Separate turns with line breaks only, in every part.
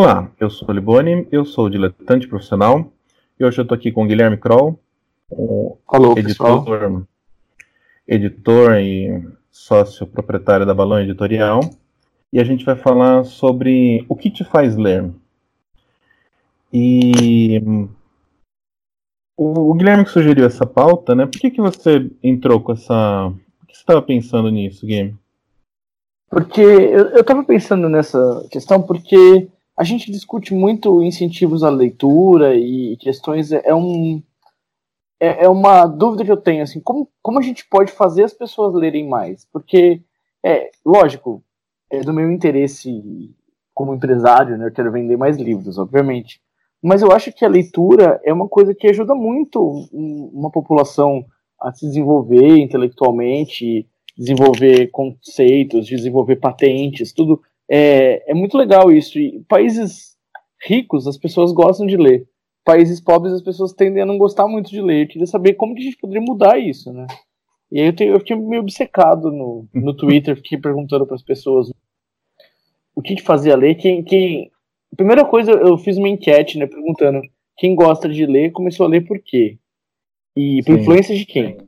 Olá, eu sou o Liboni, eu sou diletante profissional e hoje eu estou aqui com o Guilherme Kroll, um
Alô,
editor,
pessoal.
editor e sócio proprietário da Balão Editorial e a gente vai falar sobre o que te faz ler. E o, o Guilherme que sugeriu essa pauta, né? Por que, que você entrou com essa. Por que você estava pensando nisso, Guilherme?
Porque eu estava pensando nessa questão porque a gente discute muito incentivos à leitura e questões. É, um, é, é, uma dúvida que eu tenho, assim, como, como a gente pode fazer as pessoas lerem mais? Porque, é lógico, é do meu interesse como empresário, né, eu quero vender mais livros, obviamente. Mas eu acho que a leitura é uma coisa que ajuda muito uma população a se desenvolver intelectualmente, desenvolver conceitos, desenvolver patentes, tudo. É, é muito legal isso. E países ricos, as pessoas gostam de ler. Países pobres, as pessoas tendem a não gostar muito de ler. Eu queria saber como que a gente poderia mudar isso, né? E aí eu, tenho, eu fiquei meio obcecado no, no Twitter, fiquei perguntando para as pessoas o que, que fazia ler. Quem, quem, primeira coisa, eu fiz uma enquete, né, perguntando quem gosta de ler, começou a ler por quê? E por Sim. influência de quem?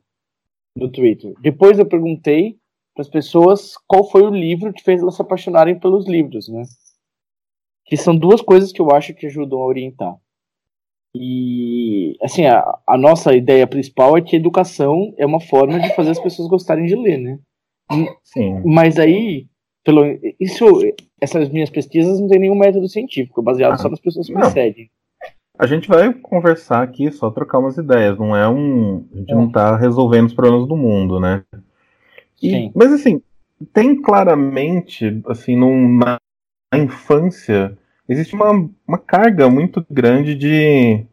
No Twitter. Depois eu perguntei para as pessoas qual foi o livro que fez elas se apaixonarem pelos livros, né? Que são duas coisas que eu acho que ajudam a orientar. E, assim, a, a nossa ideia principal é que educação é uma forma de fazer as pessoas gostarem de ler, né?
Sim.
Mas aí, pelo, isso, essas minhas pesquisas não tem nenhum método científico, baseado ah, só nas pessoas que me seguem.
A gente vai conversar aqui, só trocar umas ideias, não é um. A gente é. não está resolvendo os problemas do mundo, né? E. Mas assim, tem claramente, assim, num, na, na infância, existe uma, uma carga muito grande de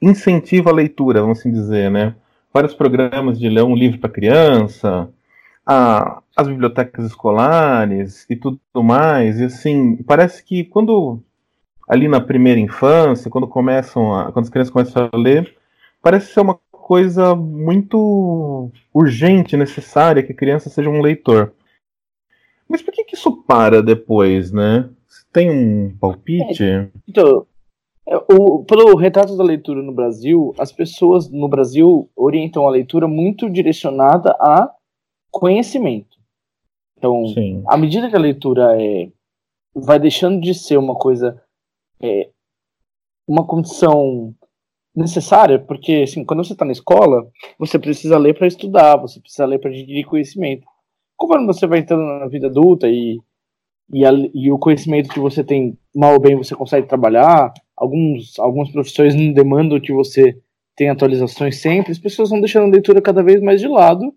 incentivo à leitura, vamos assim dizer, né? Vários programas de ler um livro para criança, a, as bibliotecas escolares e tudo mais. E assim, parece que quando ali na primeira infância, quando começam a, quando as crianças começam a ler, parece ser uma coisa muito urgente, necessária que a criança seja um leitor. Mas por que, que isso para depois, né? Tem um palpite? É,
então, é, o, pelo retrato da leitura no Brasil, as pessoas no Brasil orientam a leitura muito direcionada a conhecimento. Então, Sim. à medida que a leitura é, vai deixando de ser uma coisa, é, uma condição necessária, porque assim, quando você está na escola, você precisa ler para estudar, você precisa ler para adquirir conhecimento. Conforme você vai entrando na vida adulta e, e, a, e, o conhecimento que você tem, mal ou bem, você consegue trabalhar, alguns, algumas profissões não demandam que você tenha atualizações sempre, as pessoas vão deixando a leitura cada vez mais de lado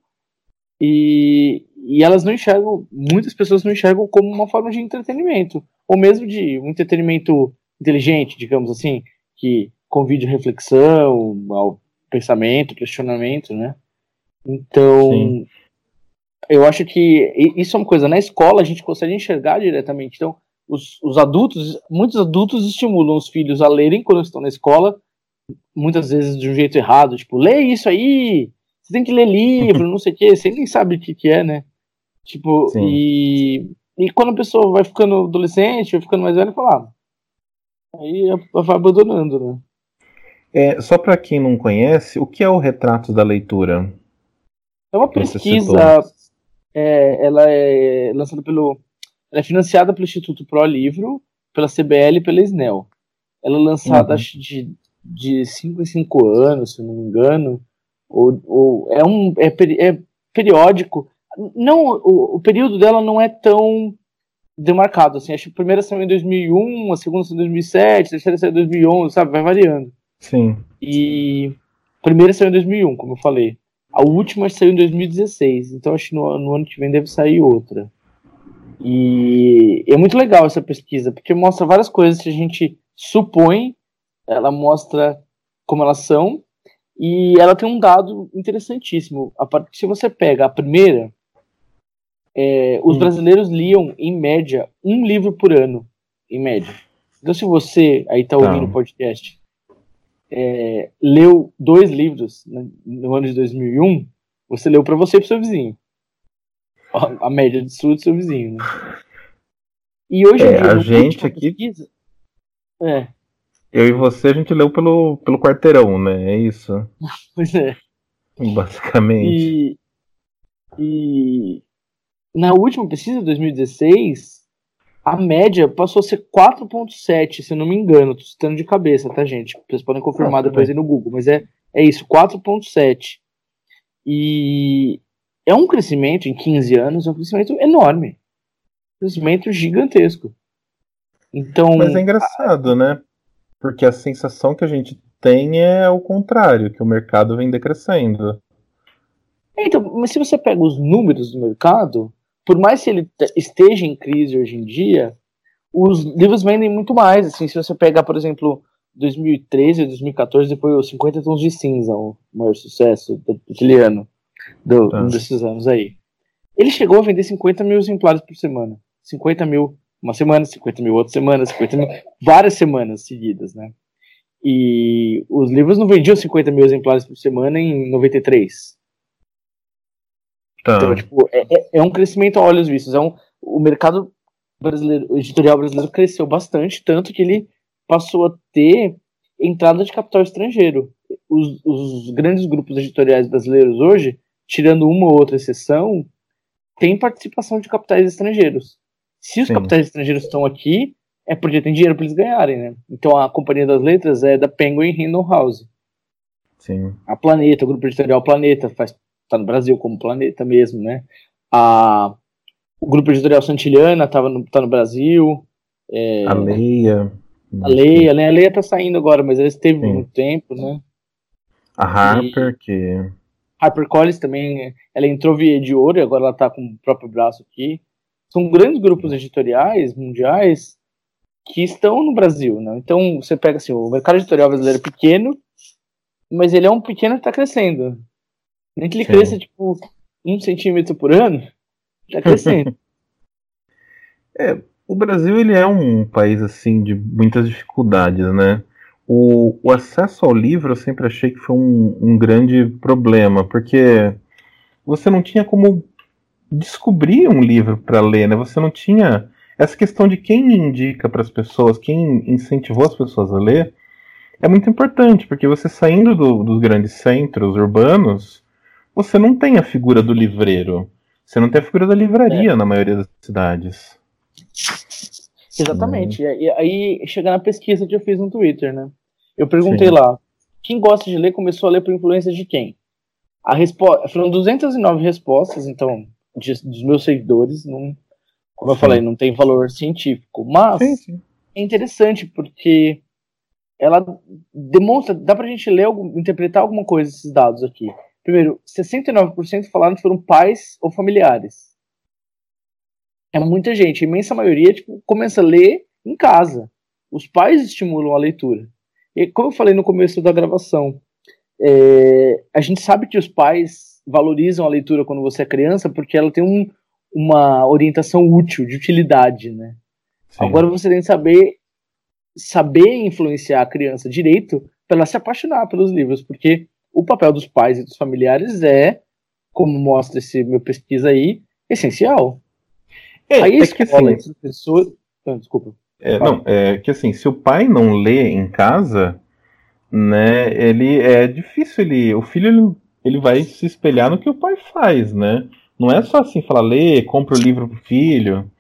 e, e elas não enxergam, muitas pessoas não enxergam como uma forma de entretenimento, ou mesmo de um entretenimento inteligente, digamos assim, que convide a reflexão, ao pensamento, questionamento, né? Então, Sim. eu acho que isso é uma coisa, na escola a gente consegue enxergar diretamente. Então, os, os adultos, muitos adultos estimulam os filhos a lerem quando estão na escola, muitas vezes de um jeito errado, tipo, lê isso aí, você tem que ler livro, não sei o que, você nem sabe o que, que é, né? Tipo, e, e quando a pessoa vai ficando adolescente, vai ficando mais velha, fala, ah, aí vai abandonando, né?
É, só para quem não conhece, o que é o Retratos da Leitura?
É uma pesquisa, é, ela é lançada pelo, ela é financiada pelo Instituto Pro Livro, pela CBL e pela SNEL. Ela é lançada uhum. acho de de 5 em 5 anos, se não me engano, ou, ou é um é, é periódico. Não, o, o, período dela não é tão demarcado assim. Acho que a primeira saiu em 2001, a segunda saiu em 2007, a terceira saiu em 2011, sabe? Vai variando.
Sim.
E a primeira saiu em 2001, como eu falei. A última saiu em 2016, então acho que no, no ano que vem deve sair outra. E é muito legal essa pesquisa, porque mostra várias coisas que a gente supõe, ela mostra como elas são, e ela tem um dado interessantíssimo. A parte se você pega a primeira, é, os hum. brasileiros liam, em média, um livro por ano, em média. Então, se você aí está ouvindo o tá. podcast, é, leu dois livros no ano de 2001, você leu para você e para seu vizinho. A, a média de sua do seu vizinho, né? E hoje
é, a gente aqui
É.
Eu e você, a gente leu pelo, pelo quarteirão, né? É isso.
Pois é.
Basicamente.
E, e na última pesquisa, 2016, a média passou a ser 4.7, se eu não me engano. Tô citando de cabeça, tá, gente? Vocês podem confirmar ah, depois aí no Google, mas é, é isso, 4.7. E é um crescimento em 15 anos, é um crescimento enorme. Um crescimento gigantesco. Então,
Mas é engraçado, né? Porque a sensação que a gente tem é o contrário, que o mercado vem decrescendo.
Então, mas se você pega os números do mercado, por mais que ele esteja em crise hoje em dia, os livros vendem muito mais. Assim, se você pegar, por exemplo, 2013, 2014, depois os 50 Tons de Cinza, o maior sucesso daquele ano, do, um desses anos aí. Ele chegou a vender 50 mil exemplares por semana. 50 mil uma semana, 50 mil outra semana, 50 mil, várias semanas seguidas, né? E os livros não vendiam 50 mil exemplares por semana em 93. Tá. Então, tipo, é, é, é, um crescimento a olhos vistos. É um, o mercado brasileiro, o editorial brasileiro cresceu bastante, tanto que ele passou a ter entrada de capital estrangeiro. Os, os grandes grupos editoriais brasileiros hoje, tirando uma ou outra exceção, têm participação de capitais estrangeiros. Se os Sim. capitais estrangeiros estão aqui, é porque tem dinheiro para eles ganharem, né? Então a Companhia das Letras é da Penguin Random House.
Sim.
A Planeta, o grupo editorial Planeta, faz, tá no Brasil como Planeta mesmo, né? A, o grupo editorial Santiliana tava no, tá no Brasil. É,
a Leia.
A Leia, né? A Leia tá saindo agora, mas ela esteve Sim. muito tempo, né?
A Harper, e, que.
Harper Collins também, ela entrou via de ouro e agora ela tá com o próprio braço aqui são grandes grupos editoriais mundiais que estão no Brasil, né? Então você pega assim, o mercado editorial brasileiro é pequeno, mas ele é um pequeno que está crescendo. Nem que ele Sim. cresça tipo um centímetro por ano, está crescendo.
é, o Brasil ele é um país assim de muitas dificuldades, né? O, o acesso ao livro eu sempre achei que foi um, um grande problema, porque você não tinha como descobrir um livro para ler, né? Você não tinha essa questão de quem indica para as pessoas, quem incentivou as pessoas a ler, é muito importante, porque você saindo do, dos grandes centros urbanos, você não tem a figura do livreiro. Você não tem a figura da livraria é. na maioria das cidades.
Exatamente. Hum. E aí chega na pesquisa que eu fiz no Twitter, né? Eu perguntei Sim. lá, quem gosta de ler começou a ler por influência de quem? A resposta foram 209 respostas, então de, dos meus seguidores, não, como eu falei, não tem valor científico. Mas sim, sim. é interessante porque ela demonstra, dá pra gente ler, interpretar alguma coisa desses dados aqui. Primeiro, 69% falaram que foram pais ou familiares. É muita gente, a imensa maioria tipo, começa a ler em casa. Os pais estimulam a leitura. E como eu falei no começo da gravação, é, a gente sabe que os pais valorizam a leitura quando você é criança porque ela tem um, uma orientação útil, de utilidade, né? Sim. Agora você tem que saber saber influenciar a criança direito para ela se apaixonar pelos livros, porque o papel dos pais e dos familiares é, como mostra esse meu pesquisa aí, essencial.
É, aí é que assim,
professor... Não, desculpa.
É, não, é que assim, se o pai não lê em casa, né, ele é difícil ele, o filho ele ele vai se espelhar no que o pai faz, né? Não é só assim falar, lê, compra o livro pro filho.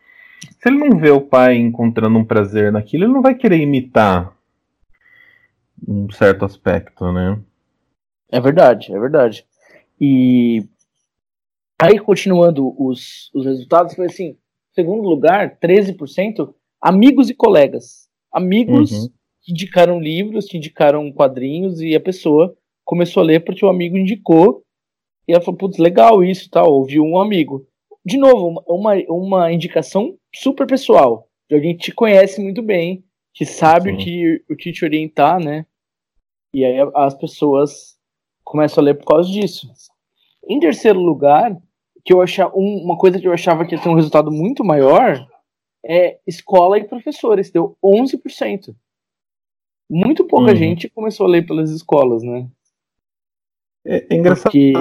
Se ele não vê o pai encontrando um prazer naquilo, ele não vai querer imitar um certo aspecto, né?
É verdade, é verdade. E aí, continuando os, os resultados, foi assim: segundo lugar, 13%, amigos e colegas. Amigos uhum. que indicaram livros, que indicaram quadrinhos, e a pessoa começou a ler porque o amigo indicou. E ela falou, putz, legal isso tal, ouviu um amigo. De novo, uma, uma indicação super pessoal, de alguém que te conhece muito bem, que sabe o que, o que te orientar, né? E aí as pessoas começam a ler por causa disso. Em terceiro lugar, que eu achava, um, uma coisa que eu achava que ia ter um resultado muito maior é escola e professores, deu 11%. Muito pouca uhum. gente começou a ler pelas escolas, né?
É, é engraçado. Porque...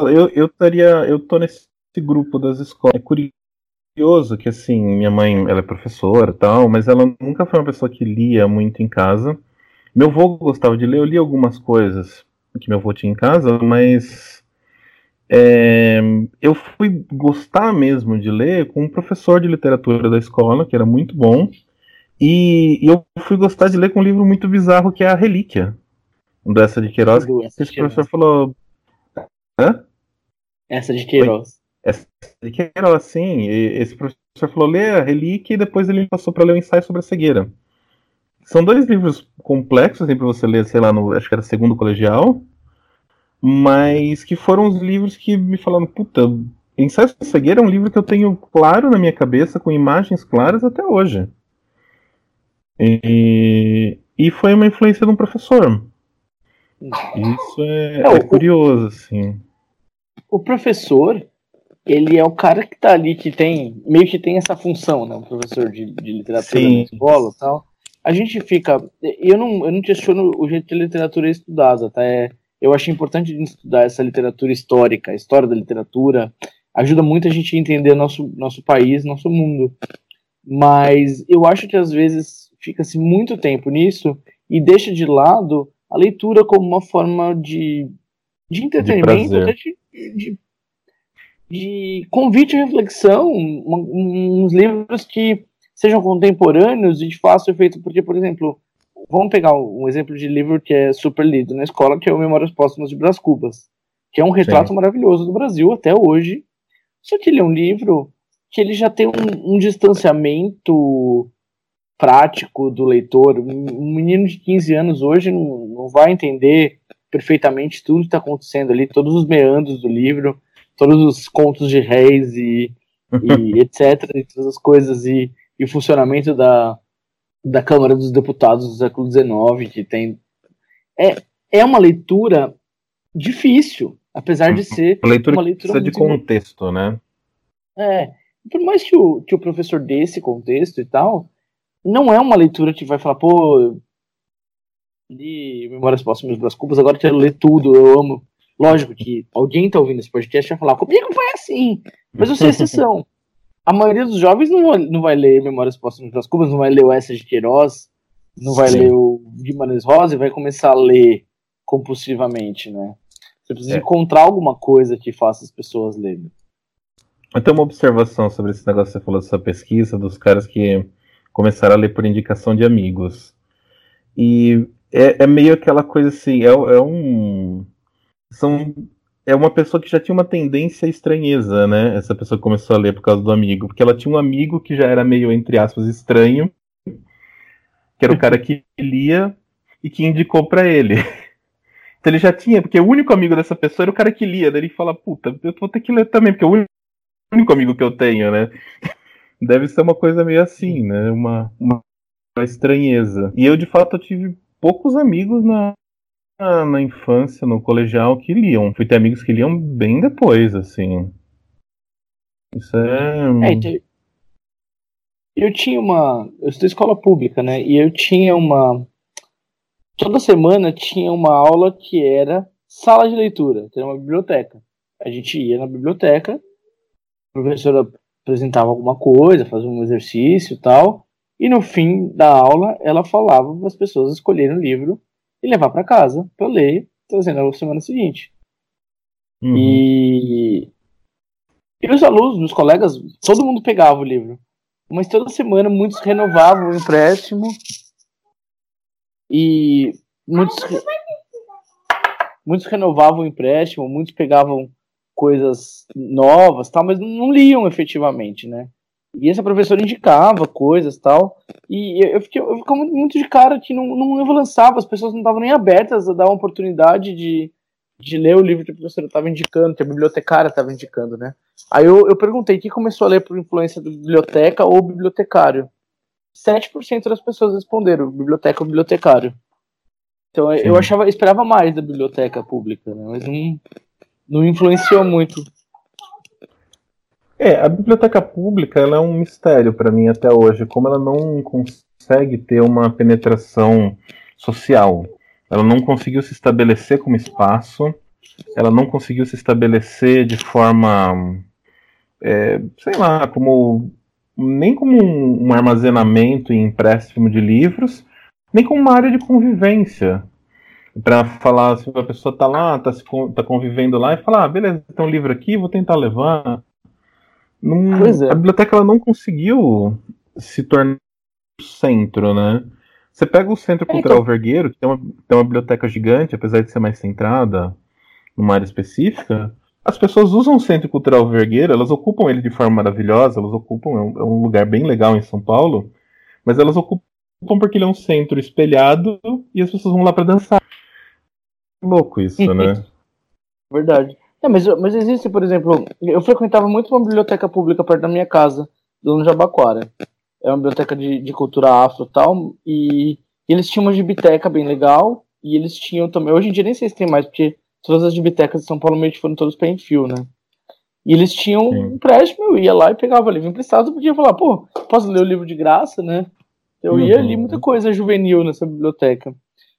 Eu, eu, taria, eu tô nesse grupo das escolas. É curioso que, assim, minha mãe, ela é professora tal, mas ela nunca foi uma pessoa que lia muito em casa. Meu avô gostava de ler, eu li algumas coisas que meu avô tinha em casa, mas é, eu fui gostar mesmo de ler com um professor de literatura da escola, que era muito bom, e, e eu fui gostar de ler com um livro muito bizarro que é A Relíquia, dessa de Queiroz. Esse professor falou.
Hã? Essa de Queiroz.
Essa de Queiroz, sim. E esse professor falou: lê A Relíquia e depois ele passou para ler o ensaio sobre a cegueira. São dois livros complexos assim, para você ler, sei lá, no, acho que era segundo colegial mas que foram os livros que me falaram, puta, Ensaio de Cegueira é um livro que eu tenho claro na minha cabeça, com imagens claras até hoje. E, e foi uma influência de um professor. Isso é, é, é curioso, assim.
O professor, ele é o cara que tá ali, que tem, meio que tem essa função, né? O professor de, de literatura Sim. na escola e tal. A gente fica. Eu não, eu não questiono o jeito que a literatura é estudada, tá? É, eu acho importante estudar essa literatura histórica, a história da literatura, ajuda muito a gente a entender nosso, nosso país, nosso mundo. Mas eu acho que às vezes fica-se muito tempo nisso e deixa de lado a leitura como uma forma de, de entretenimento, de, de, de, convite à reflexão, uns livros que sejam contemporâneos e de fácil efeito, porque, por exemplo, vamos pegar um exemplo de livro que é super lido na escola, que é o Memórias Póstumas de Brás Cubas, que é um retrato Sim. maravilhoso do Brasil até hoje. Só que ele é um livro que ele já tem um, um distanciamento prático do leitor. Um menino de 15 anos hoje não, não vai entender perfeitamente tudo que está acontecendo ali, todos os meandros do livro, todos os contos de reis e, e etc, e todas as coisas, e, e o funcionamento da, da Câmara dos Deputados do século XIX, que tem. É, é uma leitura difícil, apesar de uhum. ser
uma leitura, uma leitura precisa de contexto, né?
É. Por mais que o, que o professor dê esse contexto e tal, não é uma leitura que vai falar, pô, li Memórias Póstumas das Cubas, agora quero ler tudo, eu amo. Lógico que alguém tá ouvindo esse podcast vai falar, comigo foi assim, mas eu sei exceção a maioria dos jovens não, não vai ler Memórias Póstumas das Cubas, não vai ler o Essa de Queiroz, não vai Sim. ler o Guimarães Rosa e vai começar a ler compulsivamente, né? Você precisa é. encontrar alguma coisa que faça as pessoas lerem.
Eu tenho uma observação sobre esse negócio que você falou dessa pesquisa, dos caras que começaram a ler por indicação de amigos. E é, é meio aquela coisa assim, é, é um. São é uma pessoa que já tinha uma tendência à estranheza, né? Essa pessoa começou a ler por causa do amigo. Porque ela tinha um amigo que já era meio, entre aspas, estranho, que era o cara que lia e que indicou para ele. Então ele já tinha, porque o único amigo dessa pessoa era o cara que lia. Daí ele fala, puta, eu vou ter que ler também, porque é o único amigo que eu tenho, né? Deve ser uma coisa meio assim, né? Uma, uma estranheza. E eu, de fato, tive poucos amigos na, na infância, no colegial, que liam. Fui ter amigos que liam bem depois, assim. Isso é. é então,
eu tinha uma. Eu estudei escola pública, né? E eu tinha uma. Toda semana tinha uma aula que era sala de leitura, que era uma biblioteca. A gente ia na biblioteca, a professora apresentava alguma coisa, fazia um exercício e tal, e no fim da aula ela falava para as pessoas escolherem o livro e levar para casa para ler, trazendo na semana seguinte. Uhum. E... e os alunos, meus colegas, todo mundo pegava o livro. Mas toda semana muitos renovavam o empréstimo e muitos, muitos renovavam o empréstimo, muitos pegavam coisas novas, tal, mas não liam efetivamente, né? E essa professora indicava coisas tal. E eu fiquei, eu fiquei muito de cara que não, não lançava, as pessoas não estavam nem abertas a dar uma oportunidade de, de ler o livro que a professora estava indicando, que a bibliotecária estava indicando, né? Aí eu, eu perguntei quem começou a ler por influência da biblioteca ou bibliotecário. 7% das pessoas responderam biblioteca ou bibliotecário. Então Sim. eu achava, esperava mais da biblioteca pública, né? Mas não, não influenciou muito.
É, a biblioteca pública ela é um mistério para mim até hoje, como ela não consegue ter uma penetração social. Ela não conseguiu se estabelecer como espaço, ela não conseguiu se estabelecer de forma é, sei lá, como nem como um, um armazenamento e empréstimo de livros, nem como uma área de convivência para falar se a pessoa está lá, está tá convivendo lá e falar, ah, beleza, tem um livro aqui, vou tentar levar. Num, é. A biblioteca ela não conseguiu se tornar centro, né? Você pega o Centro é, Cultural é, então... Vergueiro, que tem uma, tem uma biblioteca gigante, apesar de ser mais centrada numa área específica, as pessoas usam o Centro Cultural Vergueiro, elas ocupam ele de forma maravilhosa, elas ocupam, é um, é um lugar bem legal em São Paulo, mas elas ocupam porque ele é um centro espelhado e as pessoas vão lá para dançar. Louco isso, né?
Verdade. É, mas, mas existe, por exemplo, eu frequentava muito uma biblioteca pública perto da minha casa, do Jabaquara. É uma biblioteca de, de cultura afro e tal, e eles tinham uma gibiteca bem legal, e eles tinham também, hoje em dia nem sei se tem mais, porque todas as bibliotecas de São Paulo meio que foram todas para enfio, né? E eles tinham Sim. um empréstimo, eu ia lá e pegava livro emprestado, podia falar, pô, posso ler o livro de graça, né? Eu uhum. ia li muita coisa juvenil nessa biblioteca.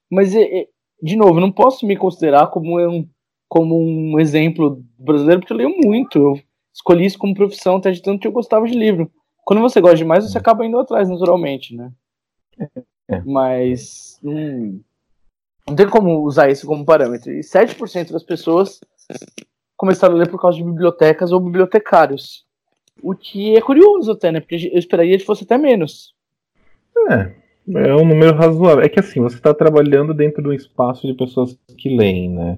Mas, de novo, eu não posso me considerar como um, como um exemplo brasileiro, porque eu leio muito. Eu escolhi isso como profissão, até de tanto que eu gostava de livro. Quando você gosta demais, você acaba indo atrás, naturalmente, né? É. Mas. Hum, não tem como usar isso como parâmetro. E 7% das pessoas começaram a ler por causa de bibliotecas ou bibliotecários. O que é curioso até, né? Porque eu esperaria que fosse até menos.
É, é um número razoável. É que assim, você está trabalhando dentro de um espaço de pessoas que leem, né?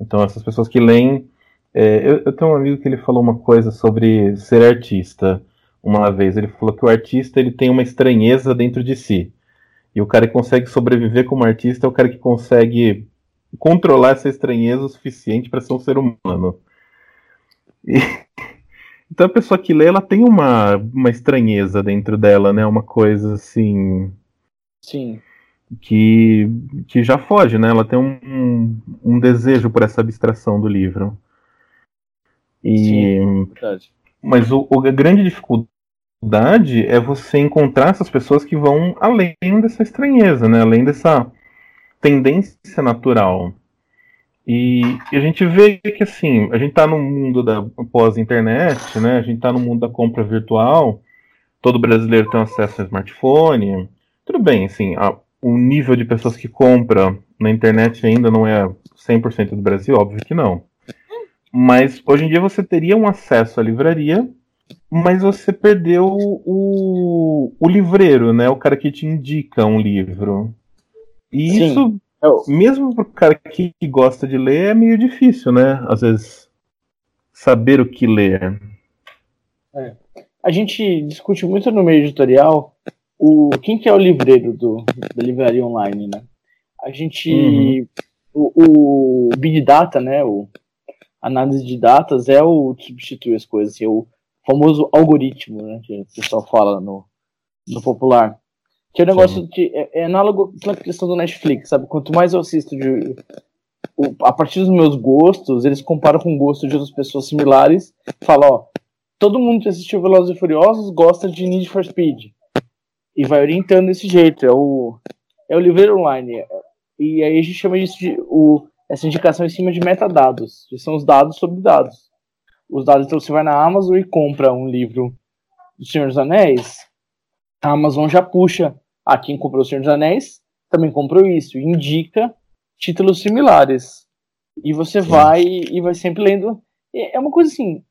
Então essas pessoas que leem. É, eu, eu, tenho um amigo que ele falou uma coisa sobre ser artista uma vez. Ele falou que o artista ele tem uma estranheza dentro de si. E o cara que consegue sobreviver como artista é o cara que consegue controlar essa estranheza o suficiente para ser um ser humano. E, então a pessoa que lê, ela tem uma, uma estranheza dentro dela, né? Uma coisa assim.
Sim.
Que, que já foge, né? Ela tem um, um desejo por essa abstração do livro. E, Sim, verdade. Mas o, o, a grande dificuldade é você encontrar essas pessoas que vão além dessa estranheza, né? além dessa tendência natural. E, e a gente vê que assim, a gente está no mundo da pós-internet, né? a gente está no mundo da compra virtual, todo brasileiro tem acesso ao smartphone. Tudo bem, assim, a, o nível de pessoas que compra na internet ainda não é 100% do Brasil, óbvio que não. Mas hoje em dia você teria um acesso à livraria mas você perdeu o, o livreiro, né? O cara que te indica um livro. E Sim. isso, mesmo pro cara que, que gosta de ler, é meio difícil, né? Às vezes, saber o que ler.
É. A gente discute muito no meio editorial o quem que é o livreiro do, da livraria online, né? A gente uhum. o, o, Big Data, né? O análise de datas é o que substitui as coisas. Assim, o, famoso algoritmo, né, que o pessoal fala no, no popular. Que é um negócio que é, é análogo à questão do Netflix, sabe? Quanto mais eu assisto de, o, a partir dos meus gostos, eles comparam com o gosto de outras pessoas similares, falam, ó, todo mundo que assistiu Velozes e Furiosos gosta de Need for Speed. E vai orientando desse jeito, é o é o livreiro online. E aí a gente chama isso de o, essa indicação em cima de metadados, que são os dados sobre dados os dados. Então você vai na Amazon e compra um livro do Senhor dos Anéis, a Amazon já puxa. Ah, quem comprou o Senhor dos Anéis também comprou isso. E indica títulos similares. E você vai e vai sempre lendo. É uma coisa assim.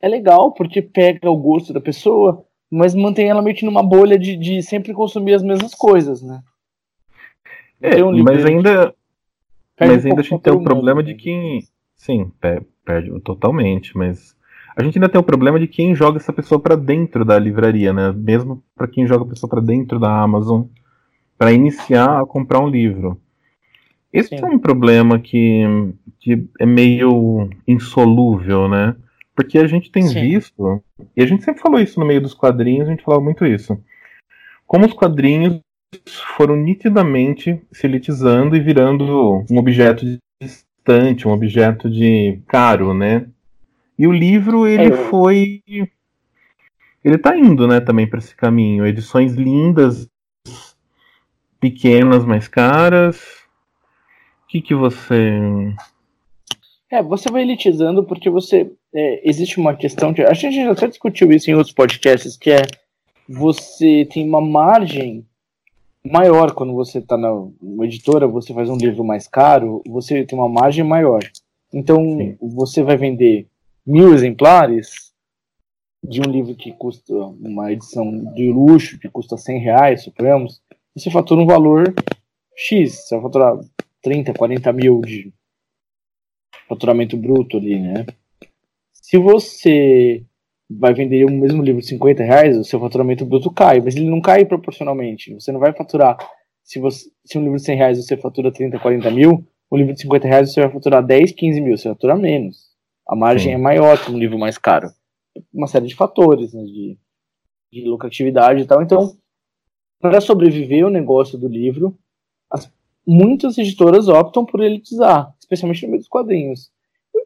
É legal porque pega o gosto da pessoa, mas mantém ela meio que numa bolha de, de sempre consumir as mesmas coisas, né?
É, um mas ainda. Mas um ainda a gente tem o problema de que. Sim, perde totalmente, mas a gente ainda tem o problema de quem joga essa pessoa para dentro da livraria, né? Mesmo para quem joga a pessoa para dentro da Amazon para iniciar a comprar um livro. Esse Sim. é um problema que, que é meio insolúvel, né? Porque a gente tem Sim. visto, e a gente sempre falou isso no meio dos quadrinhos, a gente falava muito isso. Como os quadrinhos foram nitidamente se elitizando e virando um objeto de um objeto de caro, né? E o livro ele é. foi ele tá indo, né, também para esse caminho, edições lindas, pequenas, mais caras. O que que você
É, você vai elitizando porque você é, existe uma questão de. A gente já até discutiu isso em outros podcasts, que é você tem uma margem maior quando você está na editora, você faz um livro mais caro, você tem uma margem maior. Então, Sim. você vai vender mil exemplares de um livro que custa uma edição de luxo, que custa 100 reais, suponhamos, você fatura um valor X, você vai faturar 30, 40 mil de faturamento bruto ali, né? Se você vai vender o mesmo livro de 50 reais, o seu faturamento bruto cai, mas ele não cai proporcionalmente. Você não vai faturar, se, você, se um livro de 100 reais você fatura 30, 40 mil, um livro de 50 reais você vai faturar 10, 15 mil, você vai faturar menos. A margem Sim. é maior que um livro mais caro. Uma série de fatores, né, de, de lucratividade e tal. Então, para sobreviver o negócio do livro, as, muitas editoras optam por elitizar, especialmente no meio dos quadrinhos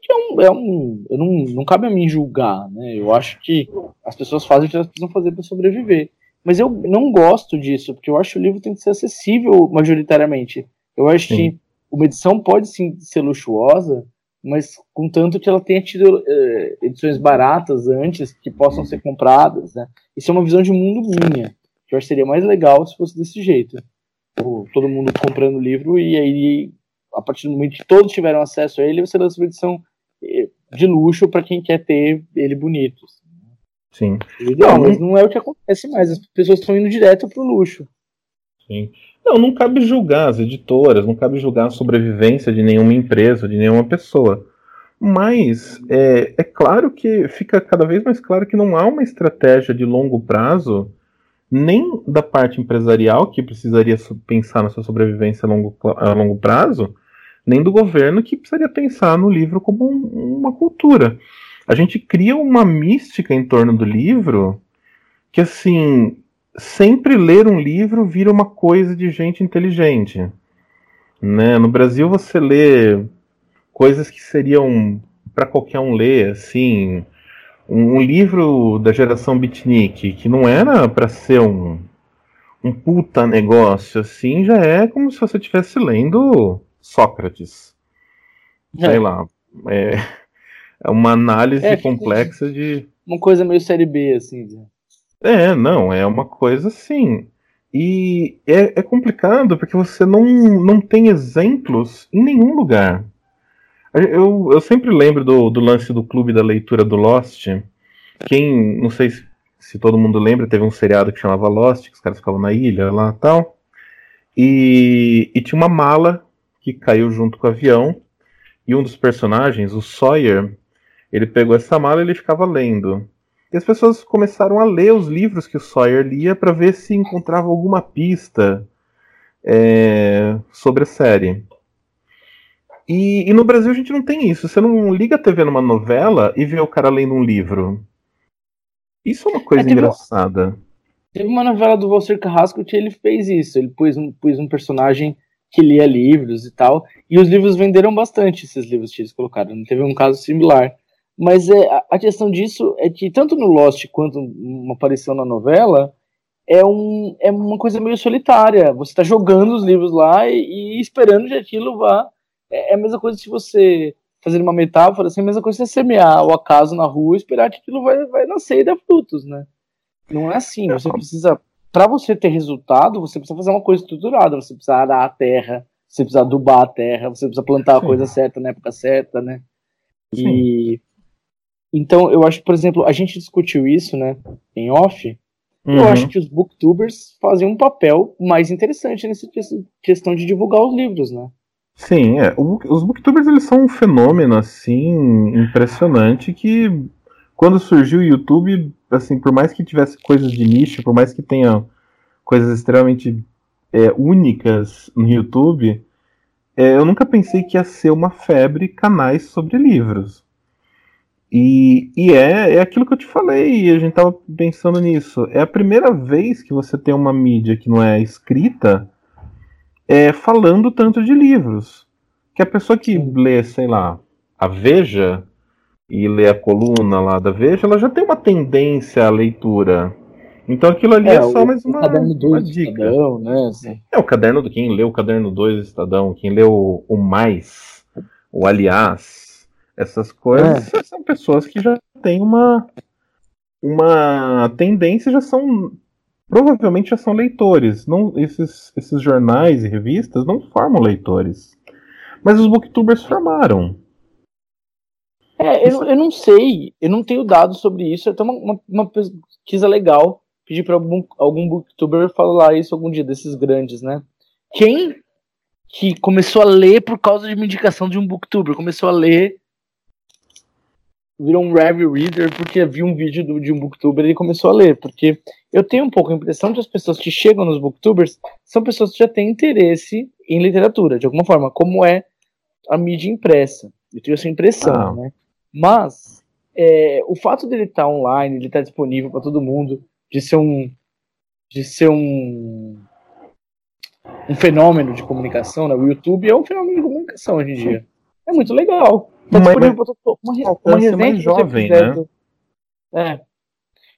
é um, é um eu não, não cabe a mim julgar, né? Eu acho que as pessoas fazem o que elas precisam fazer para sobreviver. Mas eu não gosto disso, porque eu acho que o livro tem que ser acessível majoritariamente. Eu acho sim. que uma edição pode sim ser luxuosa, mas contanto que ela tenha tido eh, edições baratas antes que possam ser compradas, né? Isso é uma visão de mundo minha. Que eu acho que seria mais legal se fosse desse jeito. Todo mundo comprando livro e aí a partir do momento que todos tiveram acesso a ele, você lança uma edição eh, de luxo para quem quer ter ele bonito.
Sim.
Não, mas não é o que acontece mais. As pessoas estão indo direto para o luxo.
Sim. Não, não cabe julgar as editoras, não cabe julgar a sobrevivência de nenhuma empresa, de nenhuma pessoa. Mas é, é claro que fica cada vez mais claro que não há uma estratégia de longo prazo, nem da parte empresarial, que precisaria pensar na sua sobrevivência a longo, a longo prazo, nem do governo que precisaria pensar no livro como um, uma cultura. A gente cria uma mística em torno do livro que, assim, sempre ler um livro vira uma coisa de gente inteligente. Né? No Brasil, você lê coisas que seriam para qualquer um ler, assim, um, livro da geração beatnik que não era para ser um, um puta negócio, assim, já é como se você estivesse lendo Sócrates. É. Sei lá. É, é uma análise é, complexa de.
Uma coisa meio série B, assim.
É, não, é uma coisa assim. E é, é complicado porque você não, não tem exemplos em nenhum lugar. Eu, eu sempre lembro do, do lance do clube da leitura do Lost. Quem, não sei se, se todo mundo lembra, teve um seriado que chamava Lost, que os caras ficavam na ilha lá e tal. E, e tinha uma mala que caiu junto com o avião. E um dos personagens, o Sawyer, ele pegou essa mala e ele ficava lendo. E as pessoas começaram a ler os livros que o Sawyer lia para ver se encontrava alguma pista é, sobre a série. E, e, no Brasil a gente não tem isso. Você não liga a TV numa novela e vê o cara lendo um livro. Isso é uma coisa é, teve engraçada.
Teve uma novela do Walter Carrasco que ele fez isso. Ele pôs um, pôs um personagem que lia livros e tal. E os livros venderam bastante, esses livros que eles colocaram. Não teve um caso similar. Mas é, a questão disso é que, tanto no Lost quanto uma aparição na novela, é, um, é uma coisa meio solitária. Você está jogando os livros lá e, e, esperando que aquilo vá. É, é a mesma coisa se você, fazendo uma metáfora, assim, é a mesma coisa se você semear o acaso na rua e esperar que aquilo vai, vai nascer e dar frutos, né? Não é assim. Você precisa para você ter resultado, você precisa fazer uma coisa estruturada, você precisa arar a terra, você precisa adubar a terra, você precisa plantar Sim. a coisa certa na época certa, né? Sim. E então eu acho, por exemplo, a gente discutiu isso, né, em off. Uhum. Eu acho que os booktubers fazem um papel mais interessante nessa questão de divulgar os livros, né?
Sim, é. Os booktubers eles são um fenômeno assim impressionante que quando surgiu o YouTube, assim, por mais que tivesse coisas de nicho, por mais que tenha coisas extremamente é, únicas no YouTube, é, eu nunca pensei que ia ser uma febre canais sobre livros. E, e é, é aquilo que eu te falei, e a gente tava pensando nisso. É a primeira vez que você tem uma mídia que não é escrita é, falando tanto de livros. Que a pessoa que lê, sei lá, a Veja, e lê a coluna lá da Veja, ela já tem uma tendência à leitura. Então aquilo ali é, é só o, mais uma, uma dica. Estadão, né? Assim. É o caderno do quem lê o caderno 2 do Estadão, quem lê o, o mais, o aliás. Essas coisas é. são pessoas que já têm uma, uma tendência, já são. Provavelmente já são leitores. Não, esses, esses jornais e revistas não formam leitores. Mas os booktubers formaram.
É, eu, eu não sei, eu não tenho dados sobre isso. É até uma, uma, uma pesquisa legal. Pedir para algum, algum booktuber falar isso algum dia, desses grandes, né? Quem que começou a ler por causa de uma indicação de um booktuber? Começou a ler, virou um review reader porque viu um vídeo do, de um booktuber e começou a ler. Porque eu tenho um pouco a impressão que as pessoas que chegam nos booktubers são pessoas que já têm interesse em literatura, de alguma forma, como é a mídia impressa. Eu tenho essa impressão, ah. né? Mas é, o fato dele estar tá online, ele estar tá disponível para todo mundo, de ser um de ser um um fenômeno de comunicação, né? O YouTube é um fenômeno de comunicação hoje em dia. É muito legal. Tá
mas, uma, uma, uma resenha jovem, né? Do,
é.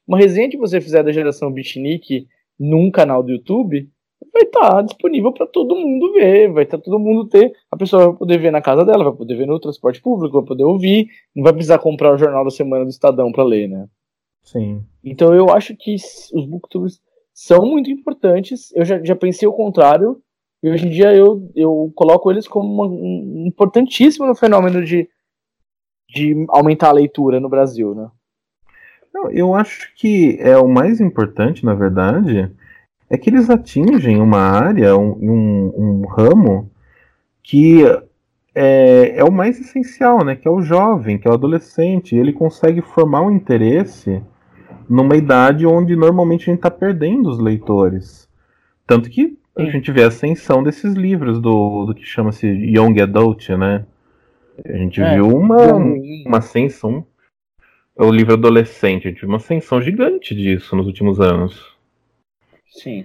Uma resenha que você fizer da geração Bitnik num canal do YouTube, vai estar tá disponível para todo mundo ver, vai estar tá todo mundo ter, a pessoa vai poder ver na casa dela, vai poder ver no transporte público, vai poder ouvir, não vai precisar comprar o jornal da semana do Estadão para ler, né?
Sim.
Então eu acho que os booktubers são muito importantes. Eu já, já pensei o contrário, e hoje em dia eu, eu coloco eles como uma, um, importantíssimo no fenômeno de, de aumentar a leitura no Brasil, né?
Eu acho que é o mais importante, na verdade, é que eles atingem uma área, um, um, um ramo que é, é, o mais essencial, né? Que é o jovem, que é o adolescente. Ele consegue formar um interesse numa idade onde normalmente a gente está perdendo os leitores. Tanto que a gente vê a ascensão desses livros do, do que chama-se Young Adult, né? A gente é, viu uma, uma ascensão. O livro adolescente, a gente viu uma ascensão gigante disso nos últimos anos.
Sim.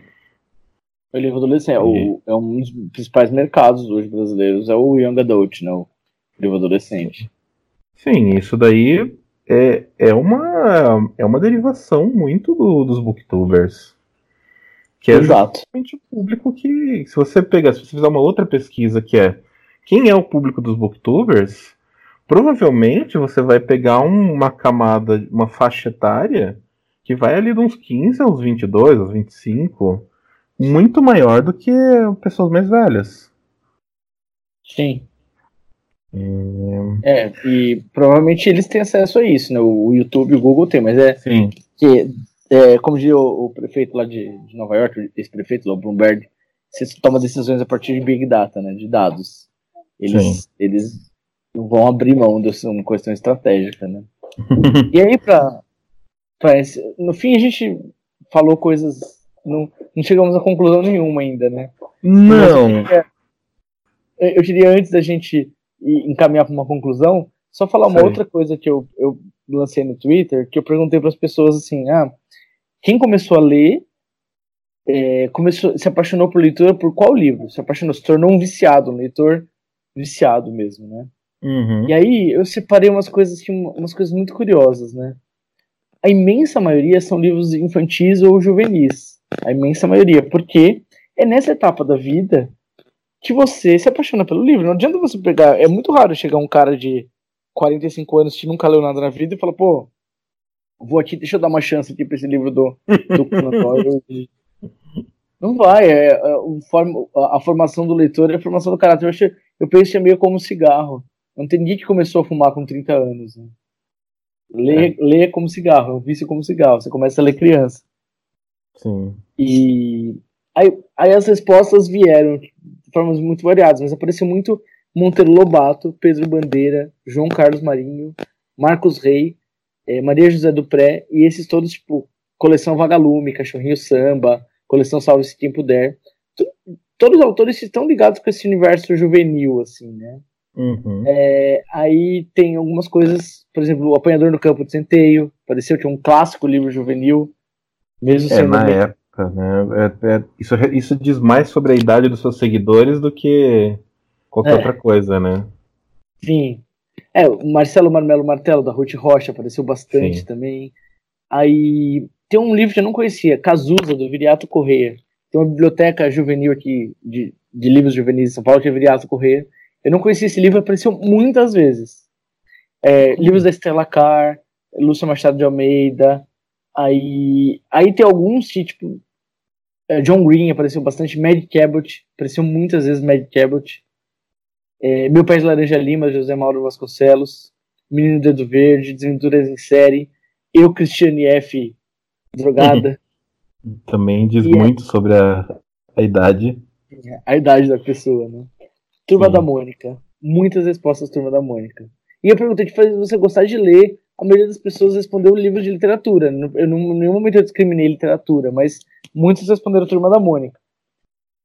O livro adolescente é, é um dos principais mercados hoje brasileiros, é o Young Adult, né? O livro adolescente.
Sim, isso daí é, é, uma, é uma derivação muito do, dos booktubers. Que é Exato. justamente o público que, se você pegar, se você fizer uma outra pesquisa que é quem é o público dos booktubers, provavelmente você vai pegar um, uma camada, uma faixa etária que vai ali de uns 15 aos 22, aos 25, muito maior do que pessoas mais velhas.
Sim. É, e provavelmente eles têm acesso a isso, né? O YouTube e o Google tem, mas é.
Sim.
Que, é, como diz o, o, prefeito lá de, de Nova York, esse prefeito o Bloomberg, você toma decisões a partir de Big Data, né? De dados. Eles, eles vão abrir mão dessa uma questão estratégica, né? e aí, pra, esse, no fim, a gente falou coisas. Não, não chegamos a conclusão nenhuma ainda, né?
Não.
Eu, eu diria antes da gente encaminhar para uma conclusão, só falar uma Sim. outra coisa que eu, eu lancei no Twitter, que eu perguntei para as pessoas assim, ah, quem começou a ler, é, começou, se apaixonou por leitura por qual livro? Se apaixonou, se tornou um viciado, um leitor viciado mesmo, né?
Uhum.
E aí eu separei umas coisas que umas coisas muito curiosas, né? A imensa maioria são livros infantis ou juvenis. A imensa maioria, porque é nessa etapa da vida que você se apaixona pelo livro. Não adianta você pegar. É muito raro chegar um cara de 45 anos que nunca leu nada na vida e falar, pô, vou aqui, deixa eu dar uma chance aqui pra esse livro do, do Não vai, é, é a, a, formação do leitor é a formação do caráter. Eu, acho, eu penso que é meio como um cigarro. Não tem ninguém que começou a fumar com 30 anos. Né? Lê, é. lê como cigarro, é um vício como cigarro. Você começa a ler criança.
Sim.
E aí, aí as respostas vieram formas muito variadas, mas apareceu muito Monteiro Lobato, Pedro Bandeira, João Carlos Marinho, Marcos Rey, é, Maria José Dupré, e esses todos, tipo, coleção Vagalume, Cachorrinho Samba, coleção Salve Se Quem Puder. Todos os autores estão ligados com esse universo juvenil, assim, né?
Uhum.
É, aí tem algumas coisas, por exemplo, O Apanhador no Campo de Centeio, pareceu que é um clássico livro juvenil,
mesmo é, sendo. Na época né? É, é, isso, isso diz mais sobre a idade dos seus seguidores do que qualquer é. outra coisa, né?
Sim. É, o Marcelo Marmelo Martelo, da Ruth Rocha, apareceu bastante Sim. também. Aí tem um livro que eu não conhecia, Cazuza, do Viriato Correia. Tem uma biblioteca juvenil aqui, de, de livros juvenis de São Paulo, que é Viriato Correia. Eu não conhecia esse livro, apareceu muitas vezes. É, livros da Stella Carr, Lúcia Machado de Almeida. Aí, aí tem alguns que, tipo, é, John Green apareceu bastante, Mad Cabot, apareceu muitas vezes Mad Cabot. É, Meu Pés de Laranja Lima, José Mauro Vasconcelos. Menino Dedo Verde, Desventuras em Série. Eu, Cristiane F. Drogada.
Também diz e é muito é... sobre a, a idade.
A idade da pessoa, né? Turma Sim. da Mônica. Muitas respostas Turma da Mônica. E eu perguntei de fazer você gostar de ler. A maioria das pessoas respondeu livros de literatura. Eu, em nenhum momento eu discriminei literatura, mas muitos responderam Turma da Mônica.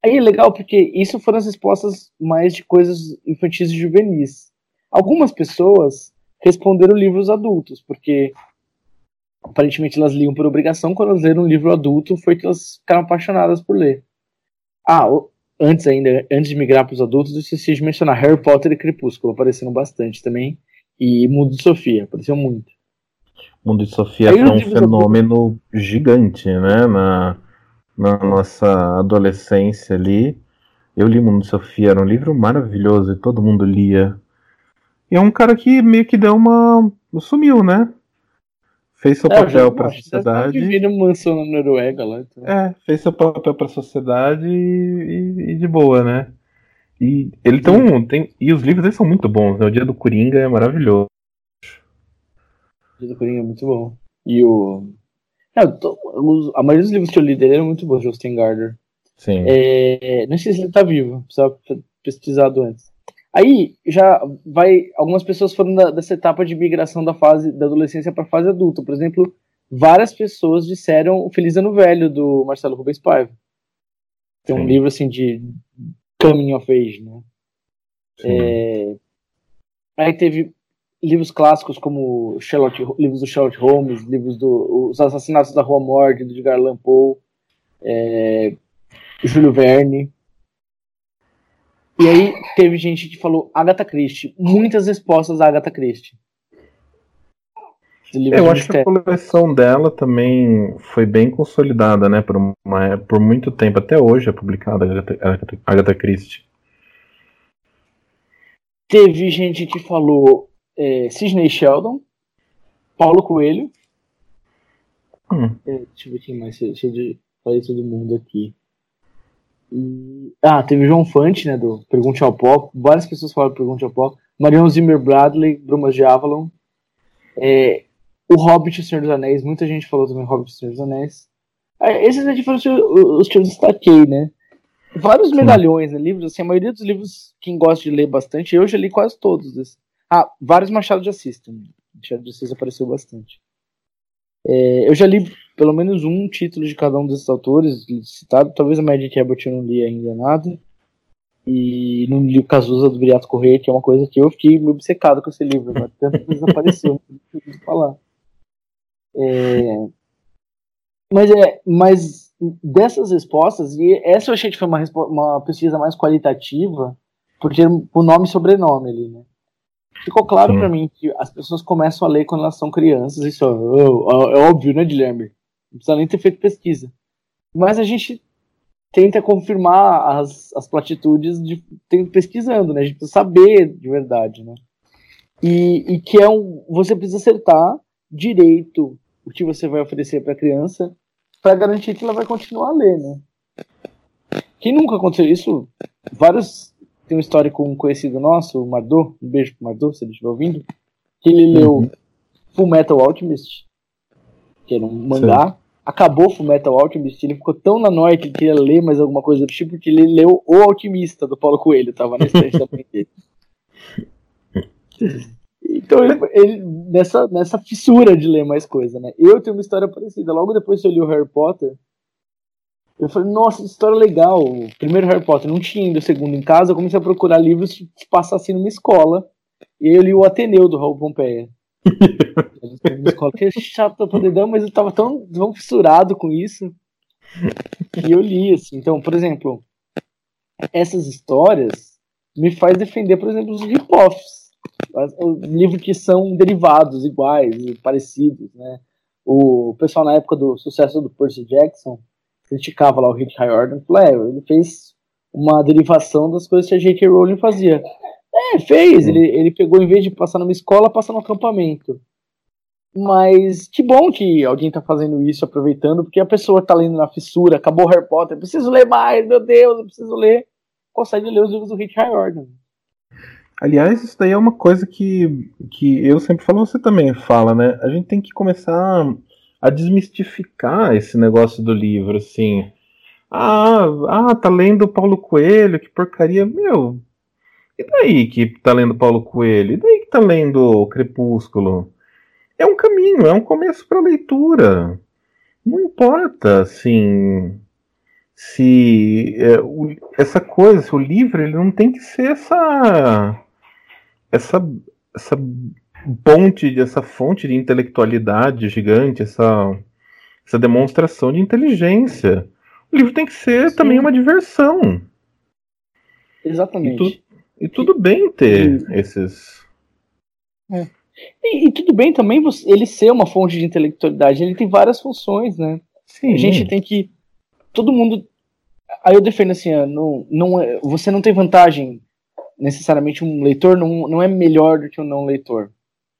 Aí é legal porque isso foram as respostas mais de coisas infantis e juvenis. Algumas pessoas responderam livros adultos, porque aparentemente elas liam por obrigação, quando elas leram um livro adulto foi que elas ficaram apaixonadas por ler. Ah, antes ainda, antes de migrar para os adultos, eu esqueci de mencionar Harry Potter e Crepúsculo, apareceram bastante também, e Mundo de Sofia, apareceu muito.
Mundo de Sofia foi um fenômeno gigante, né, na, na nossa adolescência ali. Eu li Mundo de Sofia, era um livro maravilhoso e todo mundo lia. E é um cara que meio que deu uma. sumiu, né? Fez seu é, papel para a sociedade.
Tá mansão na Noruega lá. Então.
É, fez seu papel para a sociedade e, e, de boa, né? E ele tão, tem e os livros dele são muito bons, né? O Dia do Coringa é maravilhoso.
O Dia do Coringa é muito bom. E o é, a maioria dos livros que eu li dele eram muito bons, Justin Gardner.
Sim.
É, não sei se ele tá vivo, precisava pesquisado antes. Aí já vai. Algumas pessoas foram da, dessa etapa de migração da fase da adolescência para a fase adulta. Por exemplo, várias pessoas disseram o Feliz Ano Velho do Marcelo Rubens Paiva. Tem um Sim. livro assim de coming of age, né? É, aí teve livros clássicos como Sherlock, livros do Sherlock Holmes, livros do Os Assassinatos da Rua Morte, do Edgar Allan Poe, é, Júlio Verne. E aí teve gente que falou Agatha Christie. Muitas respostas a Agatha Christie.
Eu acho que a coleção dela também foi bem consolidada, né? Por, uma, por muito tempo, até hoje é publicada Agatha, Agatha, Christie.
Teve gente que falou é, Sidney Sheldon, Paulo Coelho. Hum. É, deixa eu ver quem mais. Deixa eu falar todo mundo aqui. E... Ah, teve o João Fante, né, do Pergunte ao Pó. Várias pessoas falaram Pergunte ao Pó. Marion Zimmer Bradley, Brumas de Avalon. É, o Hobbit e o Senhor dos Anéis. Muita gente falou também Hobbit e o Senhor dos Anéis. É, esses aqui foram os que eu destaquei, né? Vários medalhões, né, livros. Assim, a maioria dos livros, quem gosta de ler bastante, eu já li quase todos. Ah, vários Machado de Assis também. Machado de Assis apareceu bastante. É, eu já li pelo menos um título de cada um desses autores citado. Talvez a Magic Abbott eu não li ainda nada. E não li o Cazuza do Briato Correia, que é uma coisa que eu fiquei obcecado com esse livro. Mas tanto que desapareceu, não sei falar. É, mas é, mas dessas respostas, e essa eu achei que foi uma, uma pesquisa mais qualitativa, porque o nome e sobrenome ali, né? Ficou claro para mim que as pessoas começam a ler quando elas são crianças, isso é, é, é óbvio, né, Guilherme? Não precisa nem ter feito pesquisa. Mas a gente tenta confirmar as, as platitudes de, tem, pesquisando, né? A gente precisa saber de verdade, né? E, e que é um. Você precisa acertar direito o que você vai oferecer para a criança para garantir que ela vai continuar a ler, né? Quem nunca aconteceu isso? Vários tem uma história com um conhecido nosso, o Mardô, um beijo pro Mardô, se ele estiver ouvindo, que ele leu uhum. Full Metal Alchemist, que era um mangá, Sim. acabou Full Metal Alchemist, ele ficou tão na noite que ele queria ler mais alguma coisa do tipo, que ele leu O Alquimista, do Paulo Coelho, tava na estante da dele. Então, ele, ele, nessa, nessa fissura de ler mais coisa, né? Eu tenho uma história parecida. Logo depois que eu li o Harry Potter, eu falei, nossa, história legal. O primeiro Harry Potter não tinha ainda o segundo em casa. Eu comecei a procurar livros que passassem numa escola. E aí eu li o Ateneu do Raul Pompeia. uma escola que é chato pra dedão, mas eu tava tão, tão fissurado com isso. E eu li, assim. Então, por exemplo, essas histórias me faz defender, por exemplo, os rip-offs. Livros que são derivados, iguais, parecidos, né? O pessoal na época do sucesso do Percy Jackson criticava lá o Rick Riordan, falou, é, ele fez uma derivação das coisas que a J.K. Rowling fazia. É, fez. Ele, ele pegou, em vez de passar numa escola, passa no acampamento. Mas que bom que alguém tá fazendo isso, aproveitando, porque a pessoa tá lendo na fissura, acabou Harry Potter, preciso ler mais, meu Deus, eu preciso ler. Consegue ler os livros do Rich Riordan.
Aliás, isso daí é uma coisa que, que eu sempre falo, você também fala, né? A gente tem que começar a desmistificar esse negócio do livro, assim. Ah, ah, tá lendo Paulo Coelho, que porcaria. Meu, e daí que tá lendo Paulo Coelho? E daí que tá lendo Crepúsculo? é um caminho, é um começo para leitura. Não importa, assim, se é, o, essa coisa, o livro, ele não tem que ser essa essa essa ponte, essa fonte de intelectualidade gigante, essa essa demonstração de inteligência. O livro tem que ser Sim. também uma diversão.
Exatamente.
E, tu, e tudo bem ter esses.
É. E, e, tudo bem também ele ser uma fonte de intelectualidade, ele tem várias funções, né? Sim. A gente tem que. Todo mundo. Aí eu defendo assim, não, não é, você não tem vantagem. Necessariamente um leitor não, não é melhor do que um não leitor.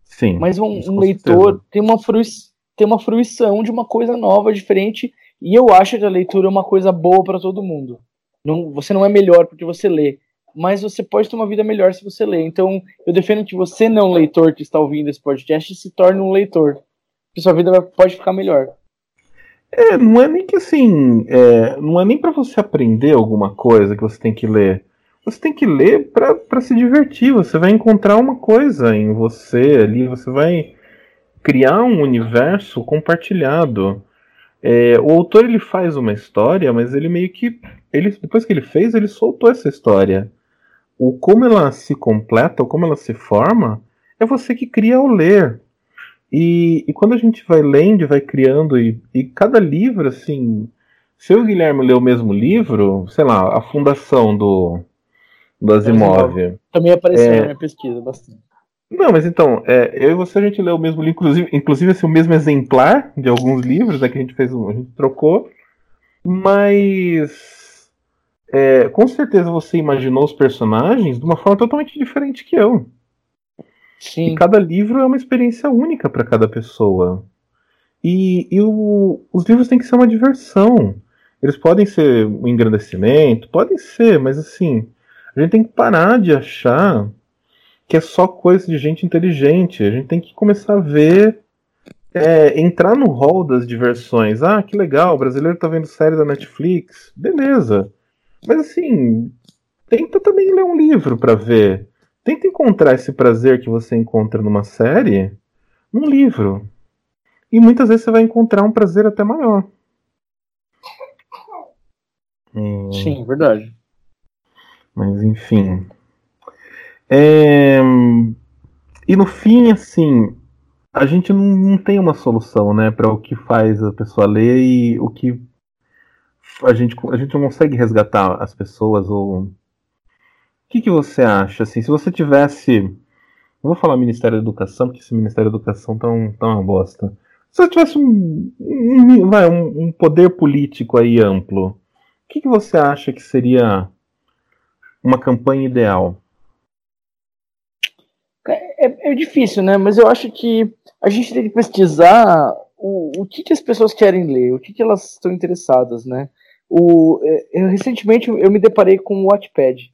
Sim.
Mas um, um leitor tem uma, fruição, tem uma fruição de uma coisa nova, diferente. E eu acho que a leitura é uma coisa boa para todo mundo. Não, você não é melhor porque você lê mas você pode ter uma vida melhor se você ler. Então, eu defendo que você, não leitor que está ouvindo esse podcast, se torne um leitor. Que sua vida pode ficar melhor.
É, não é nem que assim. É, não é nem para você aprender alguma coisa que você tem que ler. Você tem que ler para se divertir. Você vai encontrar uma coisa em você ali. Você vai criar um universo compartilhado. É, o autor ele faz uma história, mas ele meio que. Ele, depois que ele fez, ele soltou essa história o como ela se completa, ou como ela se forma, é você que cria ao ler. E, e quando a gente vai lendo, vai criando, e, e cada livro, assim, se o Guilherme ler o mesmo livro, sei lá, a fundação do, do Asimov.
Também apareceu é... na minha pesquisa bastante.
Não, mas então, é, eu e você a gente leu o mesmo livro, inclusive, inclusive assim, o mesmo exemplar de alguns livros né, que a gente fez, a gente trocou, mas é, com certeza você imaginou os personagens de uma forma totalmente diferente que eu. Sim. E cada livro é uma experiência única para cada pessoa. E, e o, os livros têm que ser uma diversão. Eles podem ser um engrandecimento, podem ser, mas assim, a gente tem que parar de achar que é só coisa de gente inteligente. A gente tem que começar a ver, é, entrar no hall das diversões. Ah, que legal, o brasileiro tá vendo série da Netflix. Beleza. Mas assim, tenta também ler um livro para ver. Tenta encontrar esse prazer que você encontra numa série num livro. E muitas vezes você vai encontrar um prazer até maior.
Sim, verdade.
Mas enfim. É... E no fim, assim, a gente não tem uma solução, né, para o que faz a pessoa ler e o que a gente, a gente não consegue resgatar as pessoas ou. O que, que você acha? Assim, se você tivesse. Não vou falar Ministério da Educação, porque esse Ministério da Educação tá, um, tá uma bosta. Se você tivesse um, um, vai, um, um poder político aí amplo, o que, que você acha que seria uma campanha ideal?
É, é, é, difícil, né? Mas eu acho que a gente tem que pesquisar o, o que, que as pessoas querem ler, o que, que elas estão interessadas, né? O, é, recentemente eu me deparei com o Wattpad.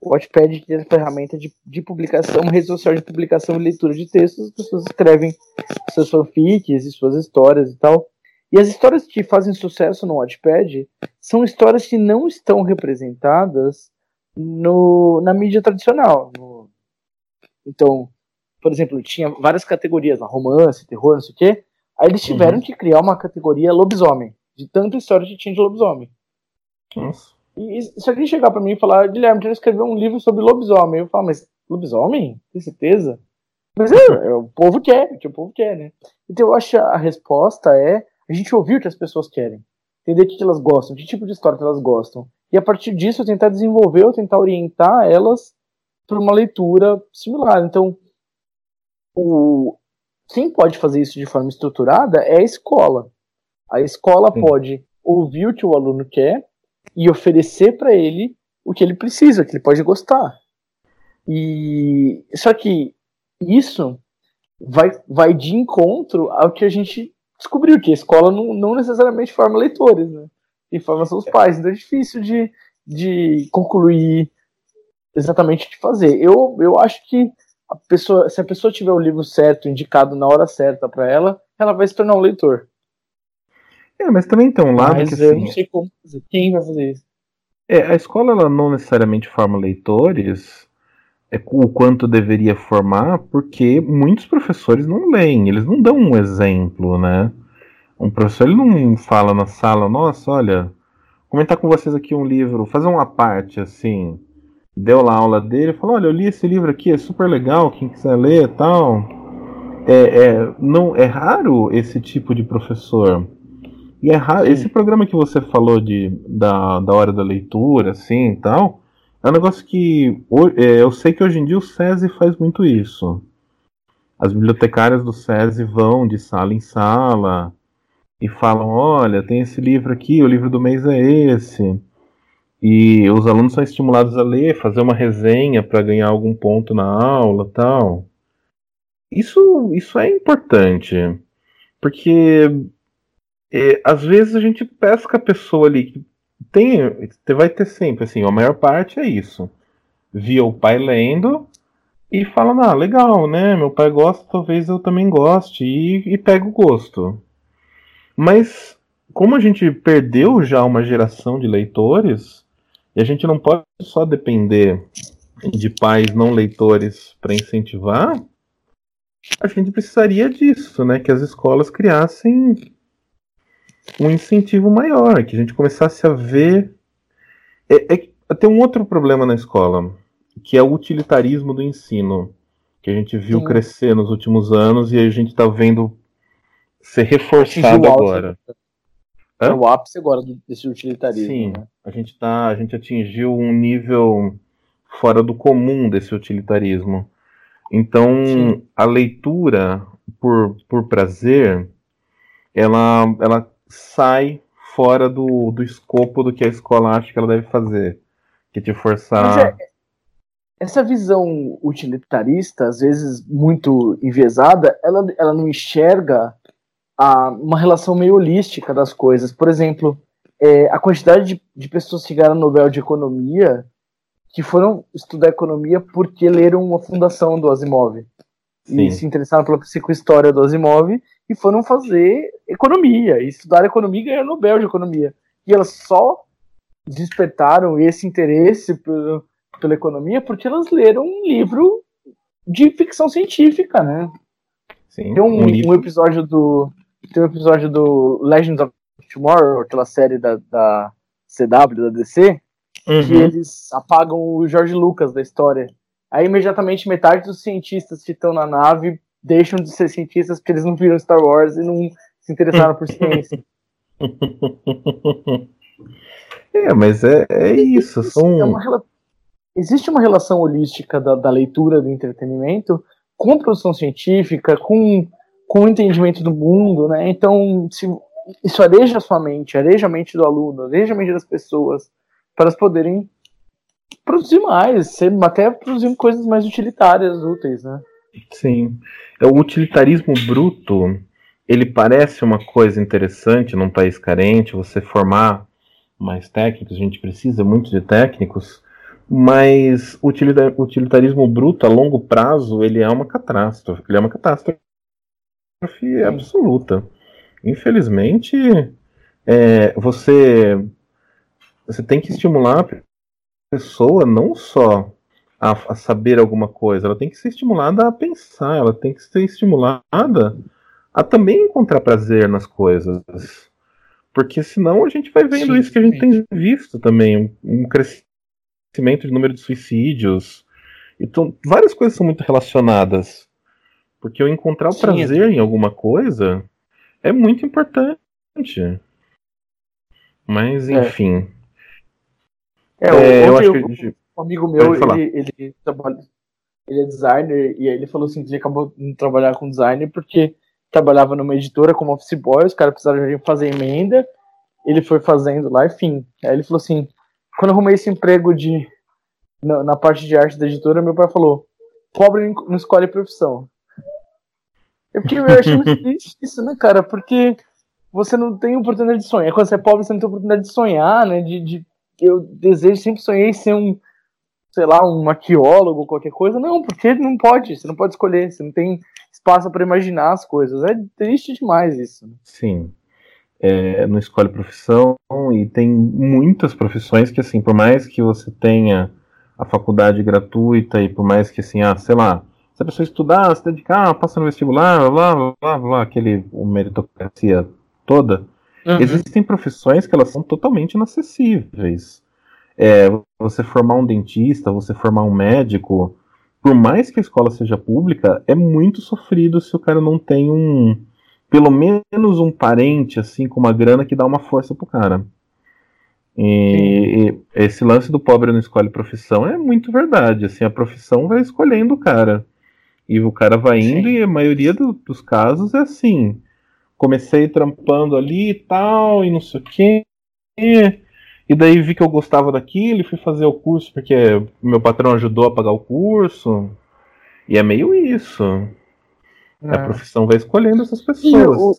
O Wattpad é uma ferramenta de, de publicação, uma rede social de publicação e leitura de textos. As pessoas escrevem seus fanfics e suas histórias e tal. E as histórias que fazem sucesso no Wattpad são histórias que não estão representadas no, na mídia tradicional. No, então, por exemplo, tinha várias categorias, romance, terror, não sei o quê. Aí eles tiveram uhum. que criar uma categoria lobisomem, de tanta história que tinha de lobisomem.
Nossa.
E, se alguém chegar para mim e falar, Guilherme, quero escrever um livro sobre lobisomem, eu falo, mas lobisomem? Tem certeza? Mas é, é, o povo quer, o que o povo quer, né? Então eu acho que a resposta é a gente ouvir o que as pessoas querem. Entender o que elas gostam, que tipo de história que elas gostam. E a partir disso tentar desenvolver tentar orientar elas para uma leitura similar. Então, o, quem pode fazer isso de forma estruturada é a escola. A escola Sim. pode ouvir o que o aluno quer e oferecer para ele o que ele precisa, que ele pode gostar. E só que isso vai, vai de encontro ao que a gente descobriu, que a escola não, não necessariamente forma leitores, né? E forma seus pais. Então é difícil de, de concluir exatamente o que fazer. Eu, eu acho que a pessoa, se a pessoa tiver o livro certo, indicado na hora certa para ela, ela vai se tornar um leitor.
É, mas também tem um lado mas que
eu assim, não sei como fazer. Quem vai fazer isso?
É, a escola ela não necessariamente forma leitores, é o quanto deveria formar, porque muitos professores não leem, eles não dão um exemplo, né? Um professor ele não fala na sala, nossa, olha, comentar com vocês aqui um livro, fazer uma parte assim, deu lá a aula dele, falou, olha, eu li esse livro aqui, é super legal, quem quiser ler, tal. É, é, não é raro esse tipo de professor. E é raro, esse programa que você falou de, da, da hora da leitura, assim e tal, é um negócio que é, eu sei que hoje em dia o SESI faz muito isso. As bibliotecárias do SESI vão de sala em sala e falam: olha, tem esse livro aqui, o livro do mês é esse. E os alunos são estimulados a ler, fazer uma resenha para ganhar algum ponto na aula tal. Isso, isso é importante, porque é, às vezes a gente pesca a pessoa ali tem, vai ter sempre assim, a maior parte é isso. Via o pai lendo e fala, ah, legal, né? Meu pai gosta, talvez eu também goste e, e pega o gosto. Mas como a gente perdeu já uma geração de leitores, e a gente não pode só depender de pais não leitores para incentivar, a gente precisaria disso, né? Que as escolas criassem um incentivo maior, que a gente começasse a ver. É, é, tem um outro problema na escola, que é o utilitarismo do ensino, que a gente viu Sim. crescer nos últimos anos e a gente está vendo ser reforçado agora.
É o ápice agora desse utilitarismo.
Sim, né? a, gente tá, a gente atingiu um nível fora do comum desse utilitarismo. Então, Sim. a leitura por, por prazer, ela, ela sai fora do, do escopo do que a escola acha que ela deve fazer. Que te forçar. É,
essa visão utilitarista, às vezes muito enviesada, ela, ela não enxerga a, uma relação meio holística das coisas. Por exemplo, é, a quantidade de, de pessoas que ganharam Nobel de Economia que foram estudar economia porque leram uma fundação do Asimov. Sim. E se interessaram pela psicohistória do Asimov e foram fazer economia, e estudar economia e ganhar Nobel de Economia. E elas só despertaram esse interesse pela, pela economia porque elas leram um livro de ficção científica, né? Sim, tem um, um, um episódio do tem um episódio do Legends of Tomorrow, aquela série da, da CW, da DC, uhum. que eles apagam o George Lucas da história. Aí imediatamente metade dos cientistas que estão na nave deixam de ser cientistas porque eles não viram Star Wars e não se interessaram por ciência.
É, mas é, é isso. São... É
uma, existe uma relação holística da, da leitura do entretenimento com a produção científica, com com o entendimento do mundo, né? Então, se, isso areja a sua mente, areja a mente do aluno, areja a mente das pessoas, para elas poderem produzir mais, até produzindo coisas mais utilitárias, úteis, né?
Sim. É, o utilitarismo bruto, ele parece uma coisa interessante num país carente, você formar mais técnicos, a gente precisa muito de técnicos, mas o utilitarismo bruto a longo prazo, ele é uma catástrofe, ele é uma catástrofe catástrofe absoluta. Infelizmente, é, você, você tem que estimular a pessoa não só a, a, saber alguma coisa, ela tem que ser estimulada a pensar, ela tem que ser estimulada a também encontrar prazer nas coisas. Porque senão a gente vai vendo sim, isso que a gente tem visto também, um, um crescimento de número de suicídios. Então, várias coisas são muito relacionadas. Porque eu encontrar o Sim, prazer em alguma coisa é muito importante. Mas, é. enfim.
É, é eu acho que. Um amigo meu, ele, ele, trabalha, ele é designer, e aí ele falou assim que ele acabou de trabalhar com designer porque trabalhava numa editora como office boy, os caras precisaram fazer emenda, ele foi fazendo lá, enfim. Aí ele falou assim, quando eu arrumei esse emprego de, na, na, parte de arte da editora, meu pai falou: pobre não escolhe profissão. Eu, fiquei, eu achei muito triste isso, né, cara? Porque você não tem oportunidade de sonhar. Quando você é pobre, você não tem oportunidade de sonhar, né? De, de, eu desejo, sempre sonhei ser um, sei lá, um arqueólogo qualquer coisa. Não, porque não pode, você não pode escolher, você não tem espaço para imaginar as coisas. É triste demais isso. Né?
Sim. É, não escolhe profissão e tem muitas profissões que, assim, por mais que você tenha a faculdade gratuita e por mais que, assim, ah, sei lá, se a pessoa estudar, se dedicar, passa no vestibular, blá, blá, blá, blá, aquele meritocracia toda, uhum. existem profissões que elas são totalmente inacessíveis. É, você formar um dentista, você formar um médico, por mais que a escola seja pública, é muito sofrido se o cara não tem um, pelo menos um parente assim com uma grana que dá uma força pro cara. E, e, esse lance do pobre não escolhe profissão é muito verdade. Assim, a profissão vai escolhendo o cara. E o cara vai indo, Sim. e a maioria do, dos casos é assim. Comecei trampando ali e tal, e não sei o quê. E daí vi que eu gostava daquilo e fui fazer o curso porque meu patrão ajudou a pagar o curso. E é meio isso. É. A profissão vai escolhendo essas pessoas. E o,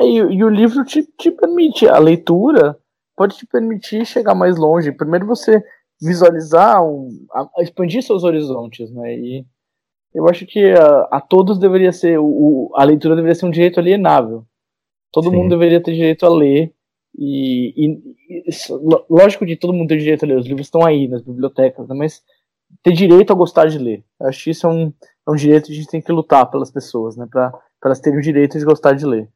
é, e, e o livro te, te permite, a leitura pode te permitir chegar mais longe. Primeiro você visualizar, um, a, a expandir seus horizontes, né? E eu acho que a, a todos deveria ser, o, a leitura deveria ser um direito alienável. Todo Sim. mundo deveria ter direito a ler e, e, lógico que todo mundo tem direito a ler, os livros estão aí nas bibliotecas, né, mas ter direito a gostar de ler. Eu acho que isso é um, é um direito que a gente tem que lutar pelas pessoas, né, para elas terem o direito de gostar de ler.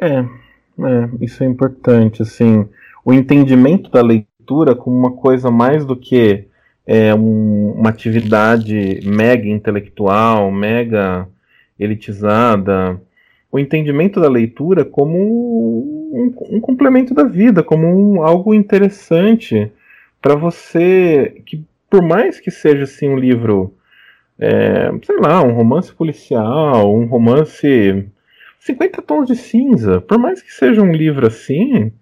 É, é, isso é importante, assim, o entendimento da leitura como uma coisa mais do que é, um, uma atividade mega intelectual, mega elitizada, o entendimento da leitura como um, um complemento da vida, como um, algo interessante para você que por mais que seja assim um livro, é, sei lá, um romance policial, um romance 50 tons de cinza, por mais que seja um livro assim,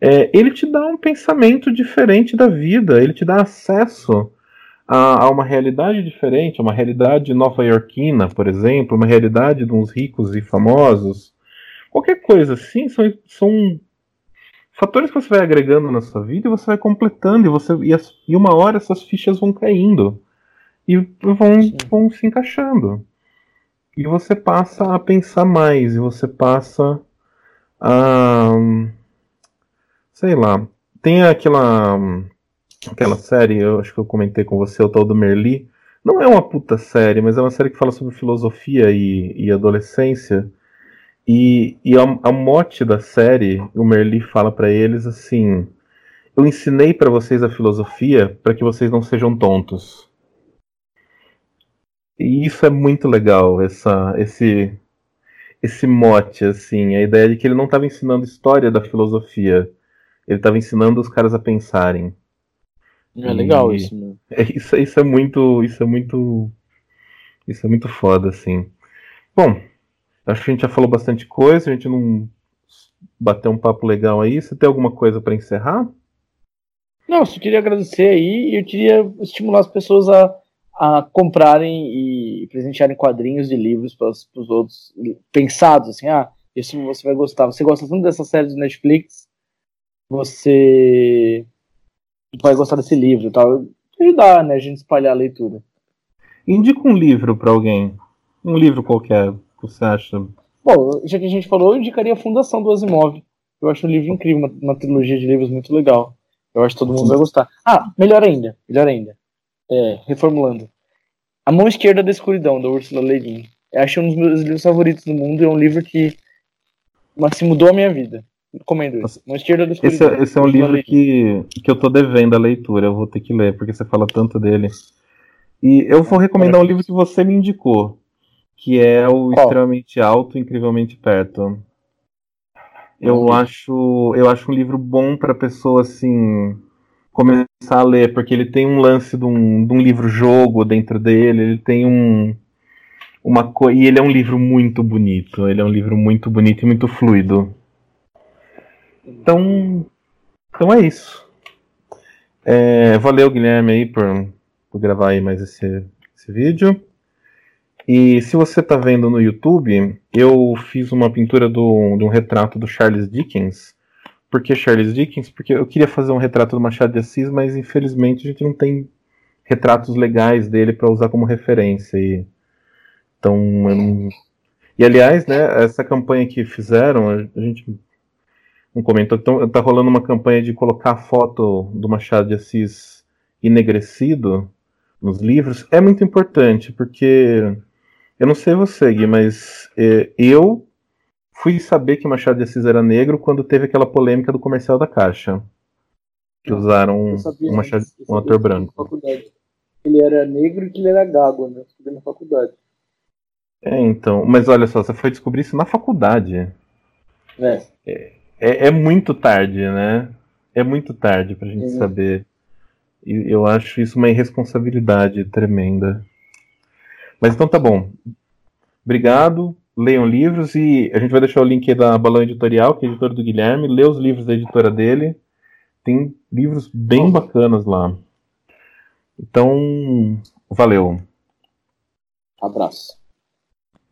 é, ele te dá um pensamento diferente da vida, ele te dá acesso a, a uma realidade diferente, uma realidade nova-iorquina, por exemplo, uma realidade de uns ricos e famosos. Qualquer coisa assim são, são fatores que você vai agregando na sua vida e você vai completando, e, você, e, as, e uma hora essas fichas vão caindo e vão, vão se encaixando. E você passa a pensar mais, e você passa a. Sei lá. Tem aquela aquela série, eu acho que eu comentei com você, o tal do Merli. Não é uma puta série, mas é uma série que fala sobre filosofia e, e adolescência. E, e a, a, mote da série, o Merli fala para eles assim: Eu ensinei para vocês a filosofia para que vocês não sejam tontos. E isso é muito legal, essa, esse, esse mote, assim, a ideia de que ele não estava ensinando história da filosofia, ele estava ensinando os caras a pensarem.
É legal e, isso, né?
É, isso, isso é muito. Isso é muito. Isso é muito foda, assim. Bom, acho que a gente já falou bastante coisa, a gente não bateu um papo legal aí. Você tem alguma coisa para encerrar?
Não, eu só queria agradecer aí e eu queria estimular as pessoas a, a comprarem e presentearem quadrinhos de livros para os outros pensados, assim, ah, isso você vai gostar. Você gosta tanto dessa série do Netflix, você vai gostar desse livro e tal. Ajudar, né, a gente espalhar a leitura.
Indica um livro para alguém. Um livro qualquer que você acha.
Bom, já que a gente falou, eu indicaria a Fundação do Asimov. Eu acho um livro incrível, uma, uma trilogia de livros muito legal. Eu acho que todo mundo vai gostar. Ah, melhor ainda, melhor ainda. É, reformulando. A Mão Esquerda da Escuridão, da Ursula Le Guin. Eu acho um dos meus livros favoritos do mundo. É um livro que assim, mudou a minha vida. Recomendo isso. Uma esquerda do
esse, é, esse é um livro que, que eu tô devendo a leitura, eu vou ter que ler, porque você fala tanto dele. E eu vou recomendar um livro que você me indicou, que é o Qual? Extremamente Alto, Incrivelmente Perto. Eu acho, eu acho um livro bom para pessoa assim começar a ler, porque ele tem um lance de um, de um livro-jogo dentro dele, ele tem um uma co... e ele é um livro muito bonito, ele é um livro muito bonito e muito fluido. Então, então é isso. É, valeu, Guilherme, aí, por, por gravar aí mais esse, esse vídeo. E se você está vendo no YouTube, eu fiz uma pintura do, de um retrato do Charles Dickens. Por que Charles Dickens? Porque eu queria fazer um retrato do Machado de Assis, mas infelizmente a gente não tem retratos legais dele para usar como referência. E, então, não... e aliás, né, essa campanha que fizeram, a gente não comentou, então, tá rolando uma campanha de colocar a foto do Machado de Assis enegrecido nos livros. É muito importante, porque eu não sei você, Gui, mas é, eu fui saber que Machado de Assis era negro quando teve aquela polêmica do comercial da Caixa. Que usaram um, um, Machado, um ator branco.
Ele era negro e que ele era gago, né? Eu na faculdade.
É, então. Mas olha só, você foi descobrir isso na faculdade.
É.
É, é, é muito tarde, né? É muito tarde pra gente uhum. saber. E eu acho isso uma irresponsabilidade tremenda. Mas então tá bom. Obrigado. Leiam livros e a gente vai deixar o link da Balão Editorial, que é editora do Guilherme. Lê os livros da editora dele. Tem livros bem bacanas lá. Então, valeu.
Abraço.